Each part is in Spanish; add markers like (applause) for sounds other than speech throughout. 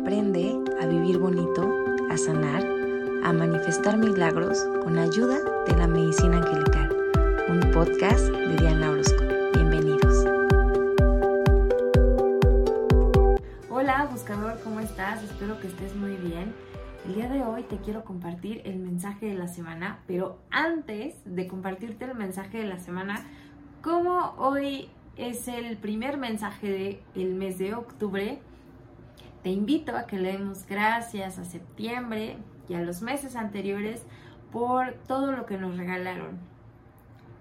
Aprende a vivir bonito, a sanar, a manifestar milagros con ayuda de la medicina angelical. Un podcast de Diana Orozco. Bienvenidos. Hola buscador, ¿cómo estás? Espero que estés muy bien. El día de hoy te quiero compartir el mensaje de la semana, pero antes de compartirte el mensaje de la semana, como hoy es el primer mensaje del mes de octubre, te invito a que le demos gracias a septiembre y a los meses anteriores por todo lo que nos regalaron,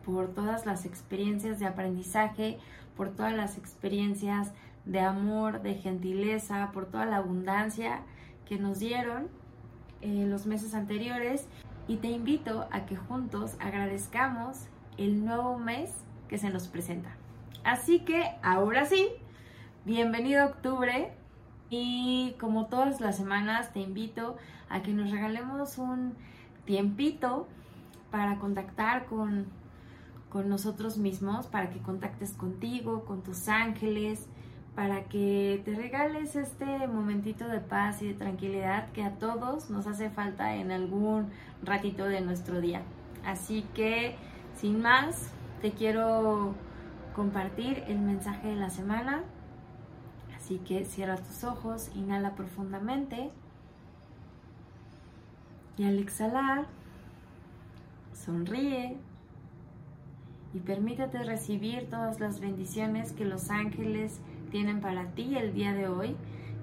por todas las experiencias de aprendizaje, por todas las experiencias de amor, de gentileza, por toda la abundancia que nos dieron eh, los meses anteriores y te invito a que juntos agradezcamos el nuevo mes que se nos presenta. Así que ahora sí, bienvenido octubre, y como todas las semanas te invito a que nos regalemos un tiempito para contactar con, con nosotros mismos, para que contactes contigo, con tus ángeles, para que te regales este momentito de paz y de tranquilidad que a todos nos hace falta en algún ratito de nuestro día. Así que, sin más, te quiero compartir el mensaje de la semana Así que cierra tus ojos, inhala profundamente y al exhalar, sonríe y permítete recibir todas las bendiciones que los ángeles tienen para ti el día de hoy,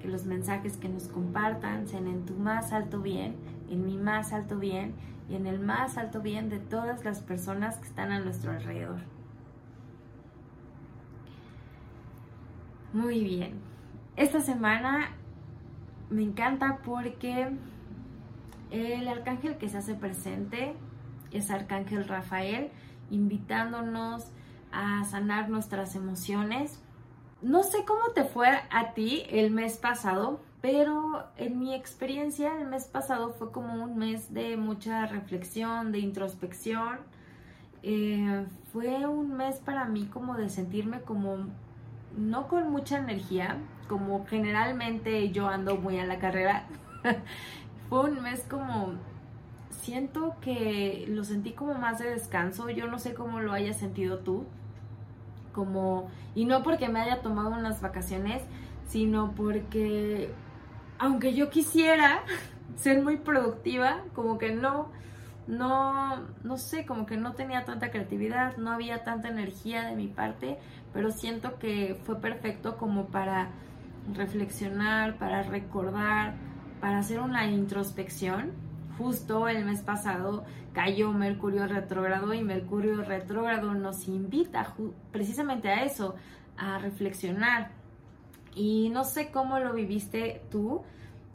que los mensajes que nos compartan sean en tu más alto bien, en mi más alto bien y en el más alto bien de todas las personas que están a nuestro alrededor. Muy bien. Esta semana me encanta porque el arcángel que se hace presente es Arcángel Rafael, invitándonos a sanar nuestras emociones. No sé cómo te fue a ti el mes pasado, pero en mi experiencia el mes pasado fue como un mes de mucha reflexión, de introspección. Eh, fue un mes para mí como de sentirme como no con mucha energía, como generalmente yo ando muy a la carrera, (laughs) fue un mes como, siento que lo sentí como más de descanso, yo no sé cómo lo hayas sentido tú, como, y no porque me haya tomado unas vacaciones, sino porque, aunque yo quisiera (laughs) ser muy productiva, como que no, no, no sé, como que no tenía tanta creatividad, no había tanta energía de mi parte, pero siento que fue perfecto como para reflexionar, para recordar, para hacer una introspección. Justo el mes pasado cayó Mercurio retrógrado y Mercurio retrógrado nos invita precisamente a eso, a reflexionar. Y no sé cómo lo viviste tú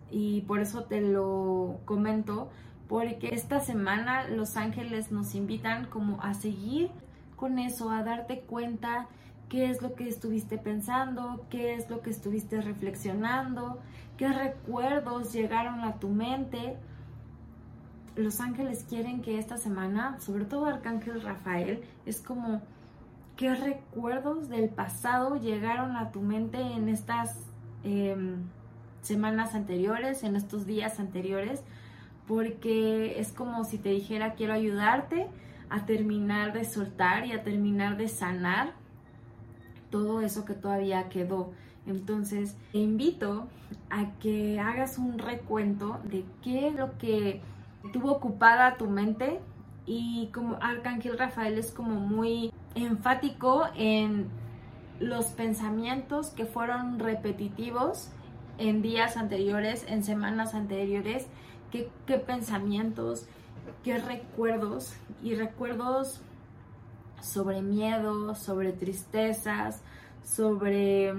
y por eso te lo comento, porque esta semana los ángeles nos invitan como a seguir con eso, a darte cuenta qué es lo que estuviste pensando, qué es lo que estuviste reflexionando, qué recuerdos llegaron a tu mente. Los ángeles quieren que esta semana, sobre todo Arcángel Rafael, es como qué recuerdos del pasado llegaron a tu mente en estas em, semanas anteriores, en estos días anteriores, porque es como si te dijera quiero ayudarte a terminar de soltar y a terminar de sanar todo eso que todavía quedó. Entonces, te invito a que hagas un recuento de qué es lo que tuvo ocupada tu mente y como Arcángel Rafael es como muy enfático en los pensamientos que fueron repetitivos en días anteriores, en semanas anteriores, qué, qué pensamientos, qué recuerdos y recuerdos sobre miedo, sobre tristezas, sobre,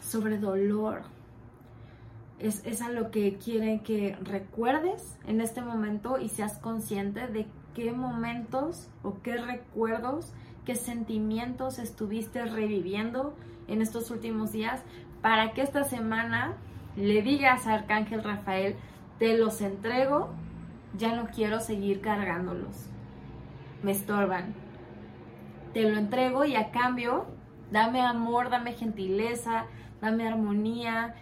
sobre dolor. Es, es a lo que quieren que recuerdes en este momento y seas consciente de qué momentos o qué recuerdos, qué sentimientos estuviste reviviendo en estos últimos días para que esta semana le digas a Arcángel Rafael, te los entrego, ya no quiero seguir cargándolos me estorban. Te lo entrego y a cambio, dame amor, dame gentileza, dame armonía,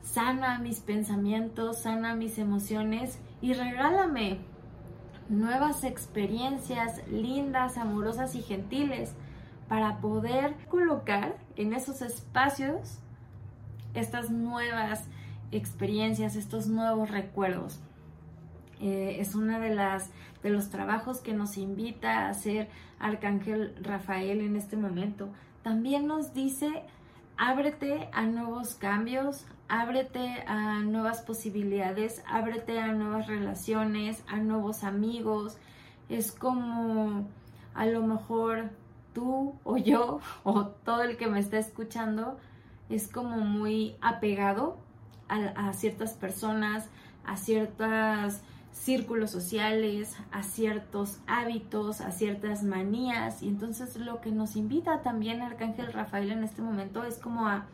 sana mis pensamientos, sana mis emociones y regálame nuevas experiencias lindas, amorosas y gentiles para poder colocar en esos espacios estas nuevas experiencias, estos nuevos recuerdos. Eh, es una de las de los trabajos que nos invita a hacer Arcángel Rafael en este momento. También nos dice ábrete a nuevos cambios, ábrete a nuevas posibilidades, ábrete a nuevas relaciones, a nuevos amigos. Es como a lo mejor tú o yo (laughs) o todo el que me está escuchando es como muy apegado a, ciertas personas, a ciertos círculos sociales, a ciertos hábitos, a ciertas manías. Y entonces lo que nos invita también Arcángel Rafael en este momento es como a,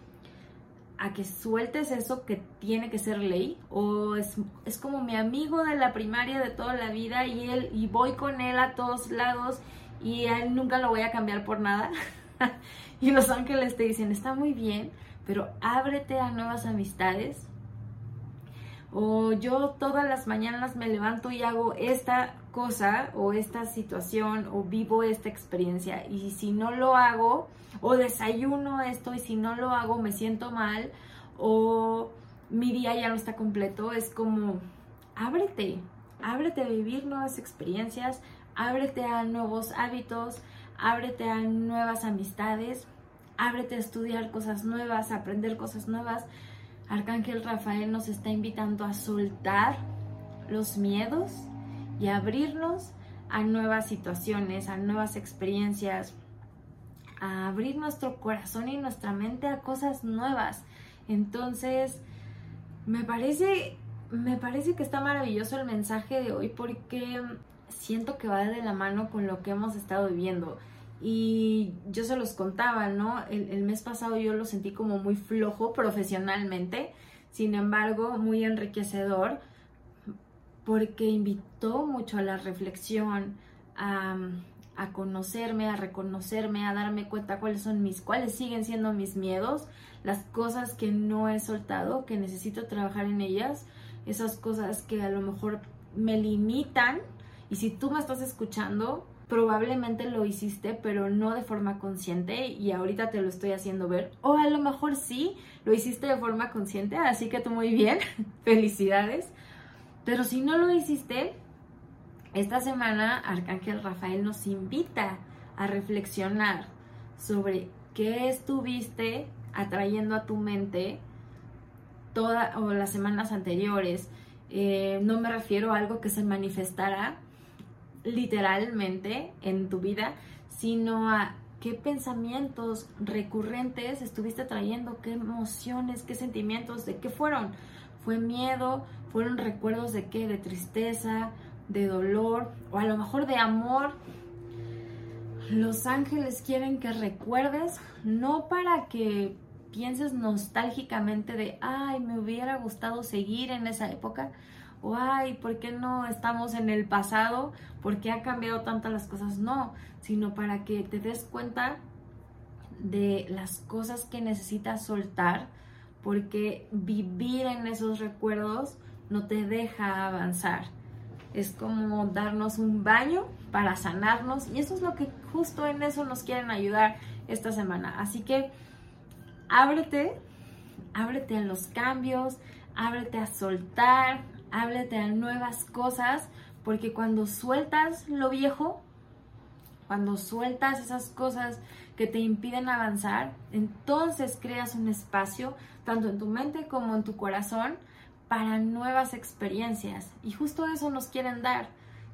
a que sueltes eso que tiene que ser ley o es, es, como mi amigo de la primaria de toda la vida y él y voy con él a todos lados y a él nunca lo voy a cambiar por nada. (laughs) y los ángeles te dicen, está muy bien, pero ábrete a nuevas amistades. O yo todas las mañanas me levanto y hago esta cosa o esta situación o vivo esta experiencia y si no lo hago o desayuno esto y si no lo hago me siento mal o mi día ya no está completo, es como ábrete, ábrete a vivir nuevas experiencias, ábrete a nuevos hábitos, ábrete a nuevas amistades, ábrete a estudiar cosas nuevas, aprender cosas nuevas. Arcángel Rafael nos está invitando a soltar los miedos y abrirnos a nuevas situaciones, a nuevas experiencias, a abrir nuestro corazón y nuestra mente a cosas nuevas. Entonces, me parece, me parece que está maravilloso el mensaje de hoy porque siento que va de la mano con lo que hemos estado viviendo. Y yo se los contaba, ¿no? El, mes pasado yo lo sentí como muy flojo profesionalmente, sin embargo, muy enriquecedor, porque invitó mucho a la reflexión, a, a conocerme, a reconocerme, a darme cuenta cuáles son mis, cuáles siguen siendo mis miedos, las cosas que no he soltado, que necesito trabajar en ellas, esas cosas que a lo mejor me limitan. Y si tú me estás escuchando, probablemente lo hiciste, pero no de forma consciente y ahorita te lo estoy haciendo ver. O a lo mejor sí, lo hiciste de forma consciente, así que tú muy bien, (laughs) felicidades. Pero si no lo hiciste, esta semana Arcángel Rafael nos invita a reflexionar sobre qué estuviste atrayendo a tu mente todas o las semanas anteriores. Eh, no me refiero a algo que se manifestará literalmente en tu vida, sino a qué pensamientos recurrentes estuviste trayendo, qué emociones, qué sentimientos, de qué fueron. ¿Fue miedo? ¿Fueron recuerdos de qué? De tristeza, de dolor o a lo mejor de amor. Los ángeles quieren que recuerdes, no para que pienses nostálgicamente de, ay, me hubiera gustado seguir en esa época, o ay, ¿por qué no estamos en el pasado? ¿Por qué ha cambiado tantas las cosas? No, sino para que te des cuenta de las cosas que necesitas soltar, porque vivir en esos recuerdos no te deja avanzar. Es como darnos un baño para sanarnos y eso es lo que justo en eso nos quieren ayudar esta semana. Así que ábrete, ábrete a los cambios, ábrete a soltar, háblate a nuevas cosas, porque cuando sueltas lo viejo, cuando sueltas esas cosas que te impiden avanzar, entonces creas un espacio, tanto en tu mente como en tu corazón, para nuevas experiencias. Y justo eso nos quieren dar.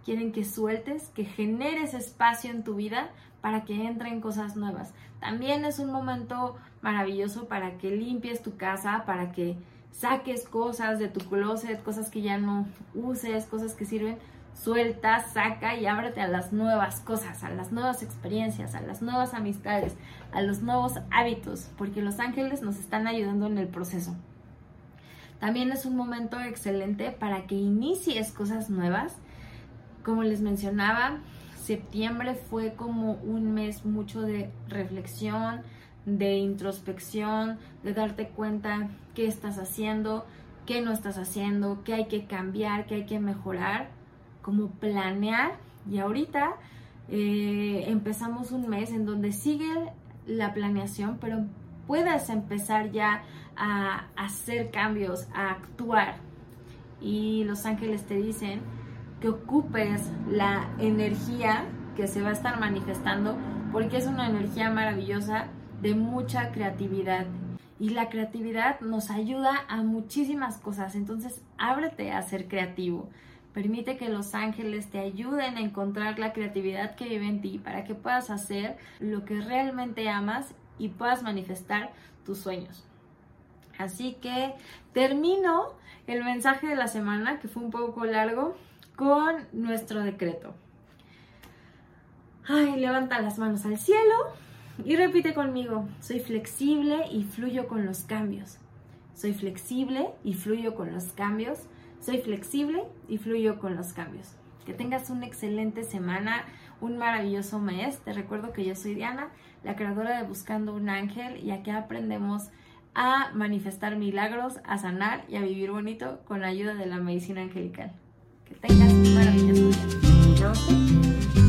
Quieren que sueltes, que generes espacio en tu vida para que entren cosas nuevas. También es un momento maravilloso para que limpies tu casa, para que saques cosas de tu closet, cosas que ya no uses, cosas que sirven, suelta, saca y ábrete a las nuevas cosas, a las nuevas experiencias, a las nuevas amistades, a los nuevos hábitos, porque los ángeles nos están ayudando en el proceso. También es un momento excelente para que inicies cosas nuevas. Como les mencionaba, septiembre fue como un mes mucho de reflexión, de introspección, de darte cuenta qué estás haciendo, qué no estás haciendo, qué hay que cambiar, qué hay que mejorar, como planear. Y ahorita eh, empezamos un mes en donde sigue la planeación, pero puedas empezar ya a hacer cambios, a actuar. Y los ángeles te dicen que ocupes la energía que se va a estar manifestando porque es una energía maravillosa de mucha creatividad. Y la creatividad nos ayuda a muchísimas cosas. Entonces, ábrete a ser creativo. Permite que los ángeles te ayuden a encontrar la creatividad que vive en ti para que puedas hacer lo que realmente amas y puedas manifestar tus sueños. Así que termino el mensaje de la semana, que fue un poco largo, con nuestro decreto. Ay, levanta las manos al cielo y repite conmigo, soy flexible y fluyo con los cambios. Soy flexible y fluyo con los cambios. Soy flexible y fluyo con los cambios. Que tengas una excelente semana, un maravilloso mes. Te recuerdo que yo soy Diana, la creadora de Buscando un Ángel y aquí aprendemos a manifestar milagros, a sanar y a vivir bonito con la ayuda de la medicina angelical. Que tengas un maravilloso día.